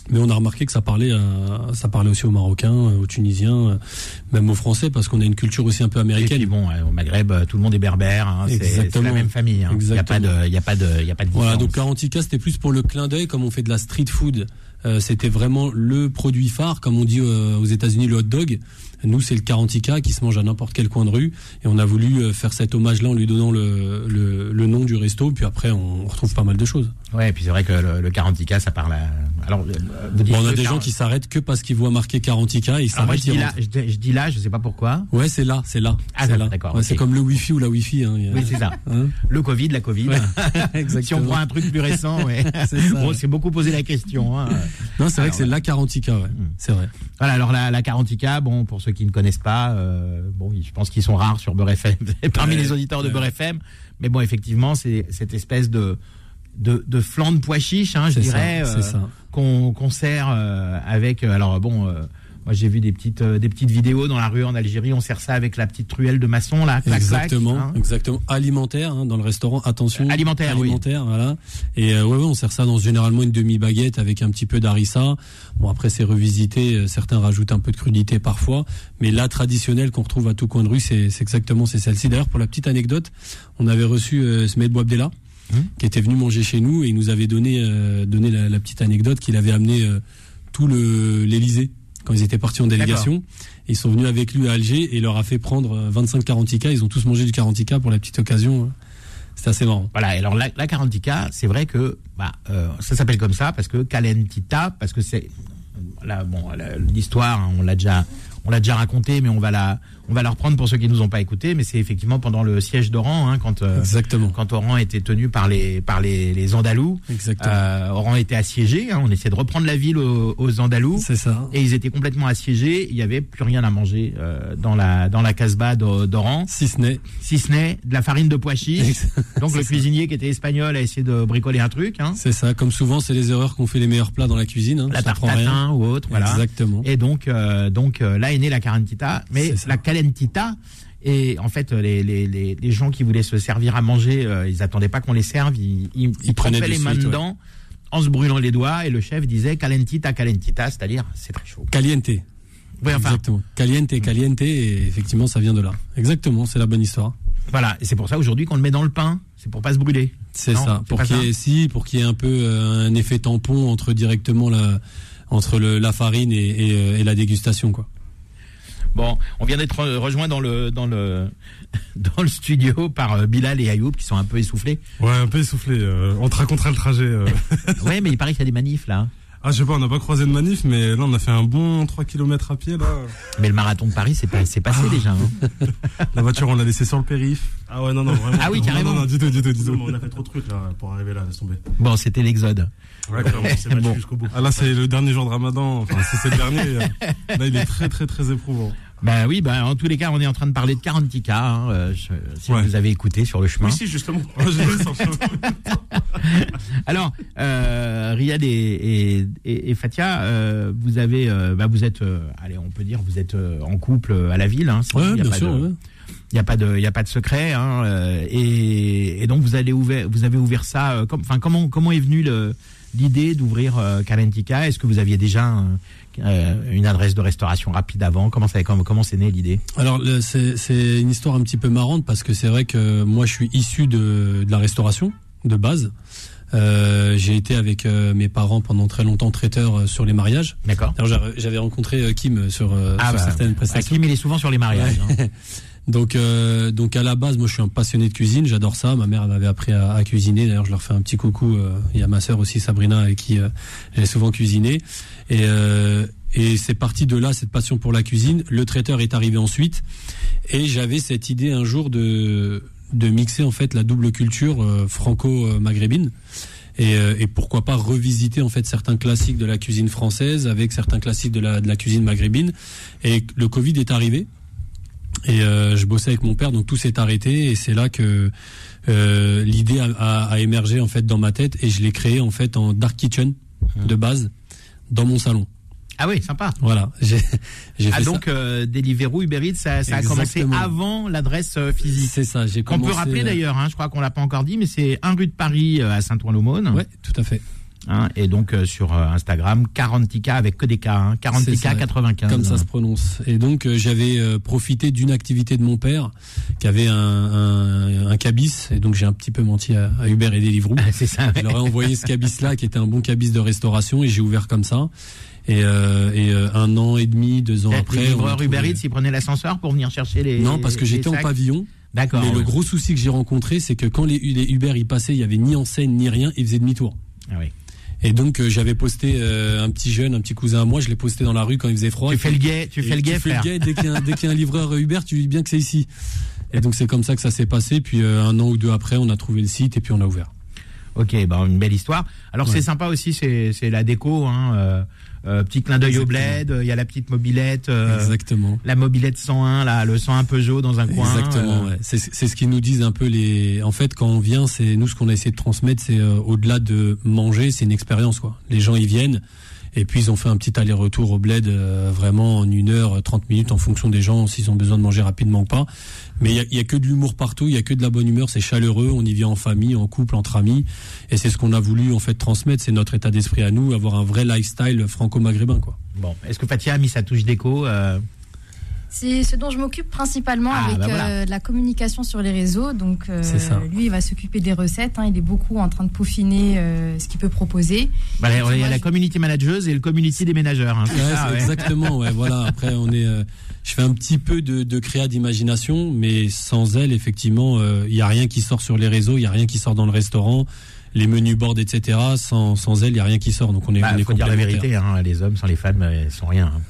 Mais on a remarqué que ça parlait, à- ça parlait aussi aux Marocains, euh, aux Tunisiens, euh, même aux Français, parce qu'on a une culture aussi un peu Et américaine. puis bon, euh, au Maghreb, euh, tout le monde est berbère. Hein. C'est- la même famille. hein. Il n'y a pas de, il y a pas de, il y a pas de Voilà, donc Karantika, c'était plus pour le clin d'œil, comme on fait de la street food. euh, c'était vraiment le produit phare, comme on dit euh, aux États-Unis, le hot dog. Nous, c'est le Karantika qui se mange à n'importe quel coin de rue. Et on a voulu euh, faire cet hommage-là en lui donnant le, le, le nom du resto. Puis après, on retrouve pas mal de choses. Ouais, et puis c'est vrai que le, le Karantika, ça parle. À... Alors, euh, vous dites Bon, on a des gens qui s'arrêtent que parce qu'ils voient marqué Karantika et ils Alors moi, s'arrêtent. je je, dis- je dis là, je sais pas pourquoi. Ouais, c'est là, c'est là. Ah, c'est là. d'accord, Ouais. C'est comme le Wi-Fi ou la Wi-Fi. Hein. a- Oui, c'est ça. Hein Le Covid, la Covid. Ouais, si on prend un truc plus récent, ouais. C'est ça, Bon, beaucoup posé la question. hein. Non, c'est vrai Alors, que c'est la Karantika, ouais. Hmm. C'est vrai. Voilà, alors la, la Karantika, bon, pour ceux qui ne connaissent pas, euh, bon, je pense qu'ils sont rares sur Beurre FM, parmi Ouais, les auditeurs de ouais. Beurre FM. Mais bon, effectivement, c'est cette espèce de de, de flan de pois chiche, hein, je dirais, euh, qu'on qu'on sert euh, avec. euh, alors bon, moi j'ai vu des petites euh, des petites vidéos dans la rue en Algérie. On sert ça avec la petite truelle de maçon là, clac, clac, Exactement, hein. exactement. Alimentaire hein, dans le restaurant. Attention. Alimentaire, oui. Alimentaire, voilà. Et euh, ouais, ouais, on sert ça dans généralement une demi baguette avec un petit peu d'harissa. Bon après c'est revisité. euh, Certains rajoutent un peu de crudité parfois, mais la traditionnelle qu'on retrouve à tout coin de rue, c'est exactement c'est celle-ci. D'ailleurs pour la petite anecdote, on avait reçu euh, Smed Bouabdella Hum. qui était venu manger chez nous et il nous avait donné euh, donné la, la petite anecdote qu'il avait amené euh, tout le l'Élysée quand ils étaient partis en délégation. Ils sont venus avec lui à Alger et il leur a fait prendre euh, 25 Karantika. Ils ont tous mangé du Karantika pour la petite occasion. C'était assez marrant. Voilà. et Alors la, la Karantika, c'est vrai que bah, euh, ça s'appelle comme ça parce que Calentita, parce que c'est là bon l'histoire, hein, on l'a déjà on l'a déjà raconté, mais on va la on va la reprendre pour ceux qui nous ont pas écouté. Mais c'est effectivement pendant le siège d'Oran, hein, quand euh, Exactement. quand Oran était tenu par les par les, les Andalous. Exactement. Euh, Oran était assiégé. hein, on essayait de reprendre la ville aux, aux Andalous. C'est ça. Et ils étaient complètement assiégés. Il y avait plus rien à manger euh, dans la dans la casbah d'O- d'Oran, Si ce n'est. si ce n'est de la farine de pois chiches. Donc le ça. cuisinier qui était espagnol a essayé de bricoler un truc, hein, C'est ça. Comme souvent, c'est les erreurs qu'on fait les meilleurs plats dans la cuisine. Hein. la tarte tatin ou autre, voilà. Exactement. Et donc euh, donc euh, là est née la carantita, mais la calentita. Et en fait, les, les, les, les gens qui voulaient se servir à manger, euh, ils attendaient pas qu'on les serve, ils, ils, ils prenaient les mains ouais. dedans en se brûlant les doigts, et le chef disait calentita, calentita, c'est-à-dire c'est très chaud. Caliente. Oui, enfin, Exactement. Caliente, caliente. Et effectivement, ça vient de là. Exactement. C'est la bonne histoire. voilà. Et c'est pour ça aujourd'hui qu'on le met dans le pain, c'est pour pas se brûler. C'est ça. Pour qu'il y ait, si, pour qu'il y ait un peu euh, un effet tampon entre directement la, entre le, la farine et, et, euh, et la dégustation, quoi. Bon, on vient d'être re- rejoint dans le dans le dans le studio par euh, Bilal et Ayoub qui sont un peu essoufflés. Ouais, un peu essoufflé. euh, on te racontera le trajet. euh. ouais, mais il paraît qu'il y a des manifs là. Ah, je sais pas, on n'a pas croisé de manif, mais là, on a fait un bon 3 km à pied, là. Mais le marathon de Paris, c'est pas, c'est passé Ah. déjà. hein. La voiture, on l'a laissée sur le périph. Ah ouais, non, non, vraiment. Ah oui, Non, carrément. Non, non, du tout, du tout, du tout. on a fait trop de trucs là pour arriver là, laisse tomber. Bon, c'était l'exode. Ouais, clairement, c'est battu Bon. jusqu'au bout. Ah, là, c'est le dernier jour de ramadan. Enfin, c'est le dernier. Là, il est très, très, très éprouvant. Bah oui, bah en tous les cas, on est en train de parler de 40 cas. Hein, euh, si Ouais. vous avez écouté sur le chemin. Oui, si, justement. Alors, euh, Riyad et, et, et- et Fatia, euh, vous avez, euh, bah vous êtes, euh, allez, on peut dire, vous êtes en couple à la ville. Hein, Ouais, il a ouais. N'y a pas de, il y a pas de secret. Hein, et, donc vous allez ouvert, vous avez ouvert ça. comme, comment, comment est venue l'idée d'ouvrir Kalentika Est-ce que vous aviez déjà euh, une adresse de restauration rapide avant Comment ça, comment, comment c'est né l'idée? Alors c'est c'est une histoire un petit peu marrante parce que c'est vrai que moi je suis issu de, de la restauration de base. Euh, j'ai été avec euh, mes parents pendant très longtemps traiteur euh, sur les mariages. D'accord. J'avais- rencontré Kim sur, Ah sur bah, certaines bah, prestations. Kim, il est souvent sur les mariages. hein. Donc, euh, donc à la base, moi, je suis un passionné de cuisine. J'adore ça. Ma mère m'avait appris à, cuisiner. D'ailleurs, je leur fais un petit coucou. Il y a ma sœur aussi, Sabrina, avec qui euh, j'ai souvent cuisiné. Et, euh, et c'est parti de là, cette passion pour la cuisine. Le traiteur est arrivé ensuite. Et j'avais cette idée un jour de de mixer en fait la double culture euh, franco-maghrébine. Et, et pourquoi pas revisiter en fait certains classiques de la cuisine française avec certains classiques de la, de la cuisine maghrébine. Et le Covid est arrivé. Et euh, je bossais avec mon père, donc tout s'est arrêté. Et c'est là que euh, l'idée a, a- a émergé en fait dans ma tête. Et je l'ai créé en fait en dark kitchen de base dans mon salon. Ah oui, sympa. Voilà. J'ai Ah fait donc euh, Deliveroo, Uber Eats, ça, ça a commencé avant l'adresse euh, ça. physique. C'est ça. J'ai commencé. peut rappeler euh, d'ailleurs, hein, je crois qu'on l'a pas encore dit, mais c'est un rue de Paris euh, à Saint-Ouen-l'Aumône. Ouais, tout à fait. Hein, et donc euh, sur euh, Instagram, 40tika avec que des K, hein, 40tika C'est ça, 95. Comme ça se prononce. Et donc euh, j'avais profité d'une activité de mon père qui avait un, un, un cabis. Et donc j'ai un petit peu menti à, à Uber et Deliveroo. c'est ça. Je leur ai envoyé ce cabis-là, qui était un bon cabis de restauration, et j'ai ouvert comme ça. Et, euh, et euh, un an et demi, deux ans Les après. a livreurs Uber Eats, ils prenaient l'ascenseur pour venir chercher les. Non, parce que les j'étais en pavillon. D'accord. Mais le gros souci que j'ai rencontré, c'est que quand les, les Uber y passaient, il y avait ni enseigne ni rien, ils faisaient demi-tour. Ah oui. Et donc euh, j'avais posté euh, un petit jeune, un petit cousin à moi, je l'ai posté dans la rue quand il faisait froid. Tu fais le gay, tu fais le gay, tu fais le gay, dès qu'il y, a un- dès qu'il y a un livreur Uber, tu dis bien que c'est ici. Et donc c'est comme ça que ça s'est passé. Puis euh, un an ou deux après, on a trouvé le site et puis on a ouvert. Ok, bah, une belle histoire. Alors Ouais. c'est sympa aussi, c'est c'est la déco. Hein, euh, euh, petit clin d'œil au bled. Il y a la petite mobilette. euh, Exactement. la mobilette 101, là, le 101 Peugeot dans un coin. Exactement. euh, ouais. C'est c'est ce qu'ils nous disent un peu les. En fait, quand on vient, c'est nous ce qu'on a essayé de transmettre, c'est euh, au-delà de manger, c'est une expérience quoi. Les gens ils viennent. Et puis ils ont fait un petit aller-retour au bled euh, vraiment en une heure, 30 minutes en fonction des gens, s'ils ont besoin de manger rapidement ou pas. Mais il y a, que de l'humour partout, il y a que de la bonne humeur, c'est chaleureux, on y vient en famille, en couple, entre amis. Et c'est ce qu'on a voulu en fait transmettre, c'est notre état d'esprit à nous, avoir un vrai lifestyle franco-maghrébin quoi. Bon, est-ce que Fatia a mis sa touche déco euh, C'est ce dont je m'occupe principalement Ah, avec bah voilà. euh, la communication sur les réseaux. Donc, euh, lui, il va s'occuper des recettes. hein. il est beaucoup en train de peaufiner euh, ce qu'il peut proposer. bah, Il y a la community manageuse et le community des ménageurs. Hein, c'est Ouais, ça, c'est ouais. exactement. Ouais, voilà. Après, on est. euh, je fais un petit peu de, de créa d'imagination, mais sans elle, effectivement, il y a rien qui sort sur les réseaux, il y a rien qui sort dans le restaurant, les menus boards, etc. Sans, sans elle, il y a rien qui sort. Donc on est. Bah, on est faut dire la vérité, hein, les hommes sans les femmes, ils sont rien. hein.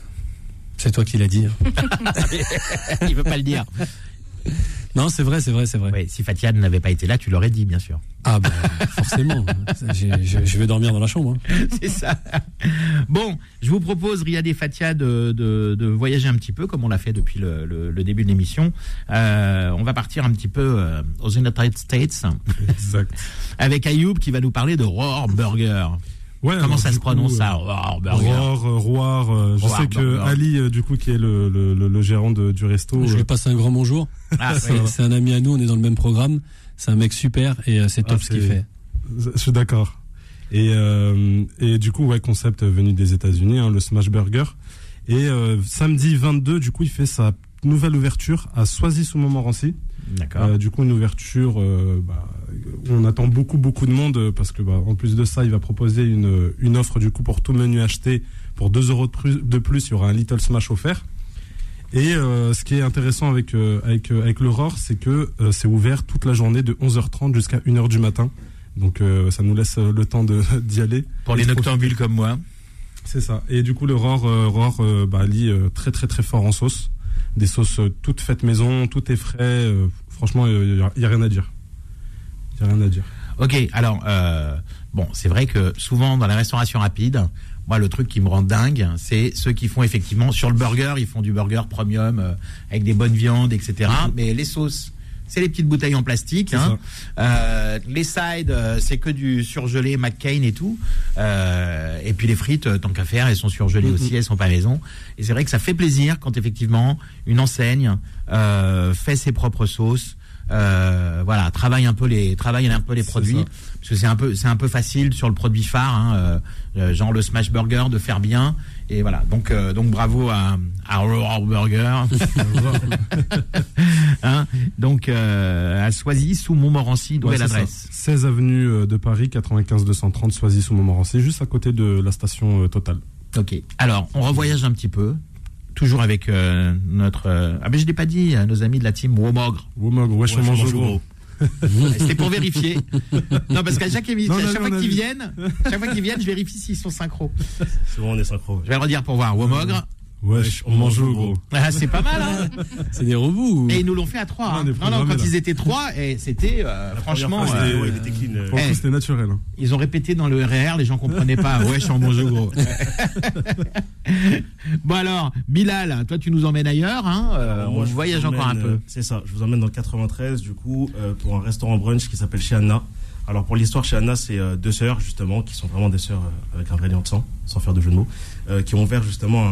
C'est toi qui l'as dit. Il veut pas le dire. Non, c'est vrai, c'est vrai, c'est vrai. Si Fatia n'avait pas été là, tu l'aurais dit, bien sûr. Ah bah forcément. Je, je vais dormir dans la chambre. hein. C'est ça. Bon, je vous propose, Riyad et Fatia, de, de, de voyager un petit peu, comme on l'a fait depuis le, le- le début de l'émission. Euh, on va partir un petit peu euh, aux United States Exact. avec Ayoub qui va nous parler de Roar Burger. Ouais, Comment ça se prononce coup, ça, euh, Roar Burger Roar, euh, Roar, euh, je Roar sais que Burger. Ali, du coup, qui est le, le, le- le gérant de- du resto, Je lui passe un grand bonjour. Ah, C'est un ami à nous, on est dans le même programme. C'est un mec super et c'est top Ah, ce qu'il fait. je suis d'accord. Et, euh, et du coup, ouais, concept venu des États-Unis, hein, le Smash Burger. Et euh, samedi 22, du coup, il fait sa nouvelle ouverture à Soisy-sous-Montmorency. D'accord. Euh, du coup, une ouverture, euh, bah, on attend beaucoup, beaucoup de monde euh, parce que, bah, en plus de ça, il va proposer une, une offre du coup pour tout menu acheté pour 2 euros de plus, de plus, il y aura un Little Smash offert. Et euh, ce qui est intéressant avec avec avec l'Aurore, c'est que c'est ouvert toute la journée de 11h30 jusqu'à 1h du matin. Donc ça nous laisse le temps d'y aller. Pour les noctambules comme moi. C'est ça. Et du coup, euh, bah, lit euh, très très très fort en sauce. Des sauces euh, toutes faites maison, tout est frais. euh, franchement, il n'y a, y a rien à dire. Il n'y a rien à dire. Ok, alors, euh, bon, c'est vrai que souvent dans la restauration rapide, moi, le truc qui me rend dingue, c'est ceux qui font effectivement sur le burger, ils font du burger premium euh, avec des bonnes viandes, etc. Mais les sauces, c'est les petites bouteilles en plastique. hein. Euh, les sides, euh, c'est que du surgelé McCain et tout. Euh, et puis les frites, euh, tant qu'à faire, elles sont surgelées aussi, elles sont pas maison. Et c'est vrai que ça fait plaisir quand effectivement une enseigne euh, fait ses propres sauces. Euh, voilà, travaille un peu les, travaille un peu les produits, parce que c'est un peu, c'est un peu facile sur le produit phare, hein, euh, euh, genre le smash burger, de faire bien. Et voilà, donc, euh, donc bravo à, à Roar Burger. Hein, donc à Soisy, sous Montmorency, d'où Ouais, est l'adresse ça. 16 avenue de Paris, 95 230 Soisy sous Montmorency, juste à côté de la station Total. Ok. Alors, on revoyage un petit peu, toujours avec euh, notre. euh, ah ben je l'ai pas dit, à nos amis de la team Womogre. Womogre, mange gros. C'était pour vérifier. Non, parce qu'à chaque émission, Non, à non, chaque non, fois qu'ils viennent, chaque fois qu'ils viennent, je vérifie s'ils sont synchro. Souvent, on est synchro. Je vais le redire pour voir. Womogre. Wesh, on mange gros. Ah, c'est pas mal, hein C'est des rebous. Et ils nous l'ont fait à trois. Ouais, hein. on Non, non, quand là. ils étaient trois, et c'était euh, franchement. fois, euh, c'était- ouais, il était clean, euh. Pour le Eh. c'était naturel. hein. Ils ont répété dans le RER, les gens comprenaient pas. Ouais, je suis en bon jeu, gros. bon alors, Bilal, toi tu nous emmènes ailleurs, hein euh, Alors, On moi, je vous voyage encore un peu. euh, C'est ça, je vous emmène dans le 93, du coup, euh, pour un restaurant brunch qui s'appelle Chez Anna. Alors, pour l'histoire, chez Anna, c'est euh, deux sœurs, justement, qui sont vraiment des sœurs euh, avec un vrai lien de sang, sans faire de jeu de mots, euh, qui ont ouvert justement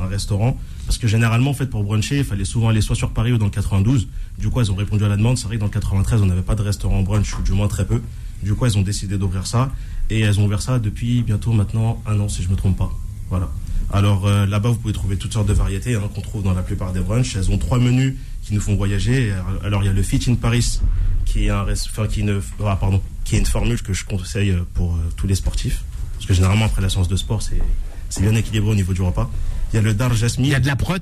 un, restaurant. Parce que généralement, en fait, pour bruncher, il fallait souvent aller soit sur Paris ou dans le 92. Du coup, elles ont répondu à la demande. C'est vrai que dans le 93, on n'avait pas de restaurant brunch, ou du moins très peu. Du coup, elles ont décidé d'ouvrir ça. Et elles ont ouvert ça depuis bientôt maintenant un an, si je me trompe pas. Voilà. Alors là-bas, vous pouvez trouver toutes sortes de variétés hein, qu'on trouve dans la plupart des brunchs. Elles ont trois menus qui nous font voyager. Alors il y a le Fit in Paris, qui est un, enfin, qui est une, ah, pardon, qui est une formule que je conseille pour euh, tous les sportifs, parce que généralement après la séance de sport, c'est c'est bien équilibré au niveau du repas. Il y a le Dar Jasmine. Il y a de la prot.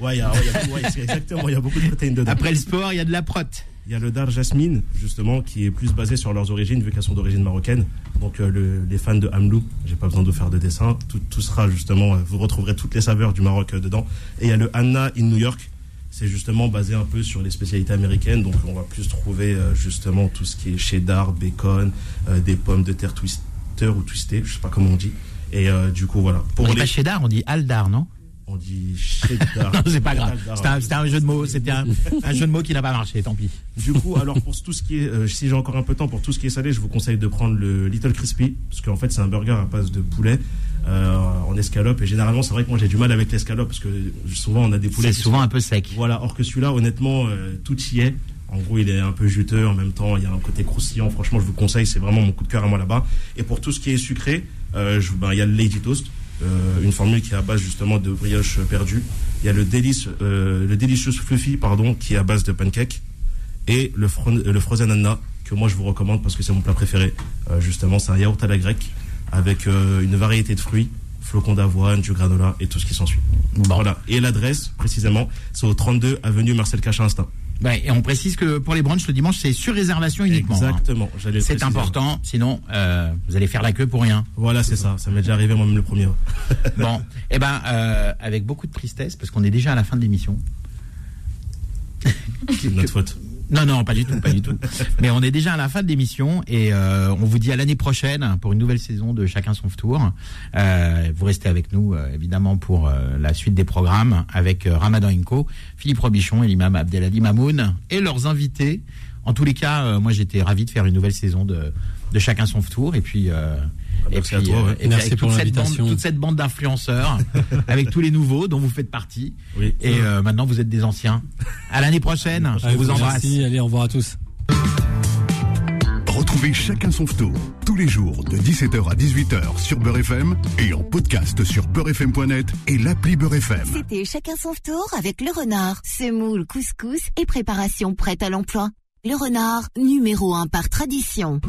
Ouais, il y a, ouais, il y a- ouais, exactement. Il y a beaucoup de protéines dedans. Après le sport, il y a de la prot. Il y a le Dar Jasmine, justement, qui est plus basé sur leurs origines, vu qu'elles sont d'origine marocaine. Donc, euh, le- les fans de Hamlou, j'ai pas besoin de faire de dessin. Tout, tout sera justement, euh, vous retrouverez toutes les saveurs du Maroc euh, dedans. Et il y a le Anna in New York. C'est justement basé un peu sur les spécialités américaines. Donc, on va plus trouver euh, justement tout ce qui est cheddar, bacon, euh, des pommes de terre twister ou twisté, je sais pas comment on dit. Et euh, du coup, voilà. on dit pas cheddar, on dit aldar, non? On dit cheddar. non, c'est pas grave. C'était un, jeu de mots. C'était un, un jeu de mots qui n'a pas marché. Tant pis. Du coup, alors pour tout ce qui est, euh, si j'ai encore un peu de temps pour tout ce qui est salé, je vous conseille de prendre le Little Crispy, parce qu'en fait c'est un burger à base de poulet euh, en escalope. Et généralement, c'est vrai que moi j'ai du mal avec l'escalope parce que souvent on a des poulets. C'est souvent sont- un peu sec. Voilà. Or que celui-là, honnêtement, euh, tout y est. En gros, il est un peu juteux, en même temps, il y a un côté croustillant. Franchement, je vous conseille, c'est vraiment mon coup de cœur à moi là-bas. Et pour tout ce qui est sucré, euh, je- ben, il y a le Lady Toast, euh, une formule qui est à base justement de brioche perdue. Il y a le délice, euh, le Delicious Fluffy, pardon, qui est à base de pancake et le, le Frozen Anna, que moi je vous recommande parce que c'est mon plat préféré. Euh, justement, c'est un yaourt à la grecque avec euh, une variété de fruits, flocons d'avoine, du granola et tout ce qui s'ensuit. Voilà. Et l'adresse, précisément, c'est au 32 avenue Marcel Cachin-Instinct. Ouais, et on précise que pour les brunchs le dimanche, c'est sur réservation uniquement. hein. Exactement. C'est important, sinon euh, vous allez faire la queue pour rien. Voilà, c'est ça. Ça m'est déjà arrivé moi-même le premier. Bon, eh ben, euh, avec beaucoup de tristesse, parce qu'on est déjà à la fin de l'émission. C'est notre faute. Non, non, pas du tout, pas du tout. Mais on est déjà à la fin de l'émission et euh, on vous dit à l'année prochaine pour une nouvelle saison de Chacun son tour. Euh, vous restez avec nous euh, évidemment pour euh, la suite des programmes avec euh, Ramadan Inco, Philippe Robichon et l'imam Abdelali Mamoun et leurs invités. En tous les cas, euh, moi j'étais ravi de faire une nouvelle saison de, de Chacun son tour et puis et merci puis, à toi, ouais. et puis Merci avec pour toute cette, bande, l'invitation. toute cette bande d'influenceurs avec tous les nouveaux dont vous faites partie. Oui. Et euh, maintenant vous êtes des anciens. À l'année prochaine. Je Allez, vous embrasse. Merci, allez, au revoir à tous. Retrouvez chacun son tour tous les jours de 17h à 18h sur Beurre FM et en podcast sur beurrefm.net et l'appli Beurre FM. C'était chacun son tour avec le renard, semoule, couscous et préparation prête à l'emploi. Le renard, numéro un par tradition.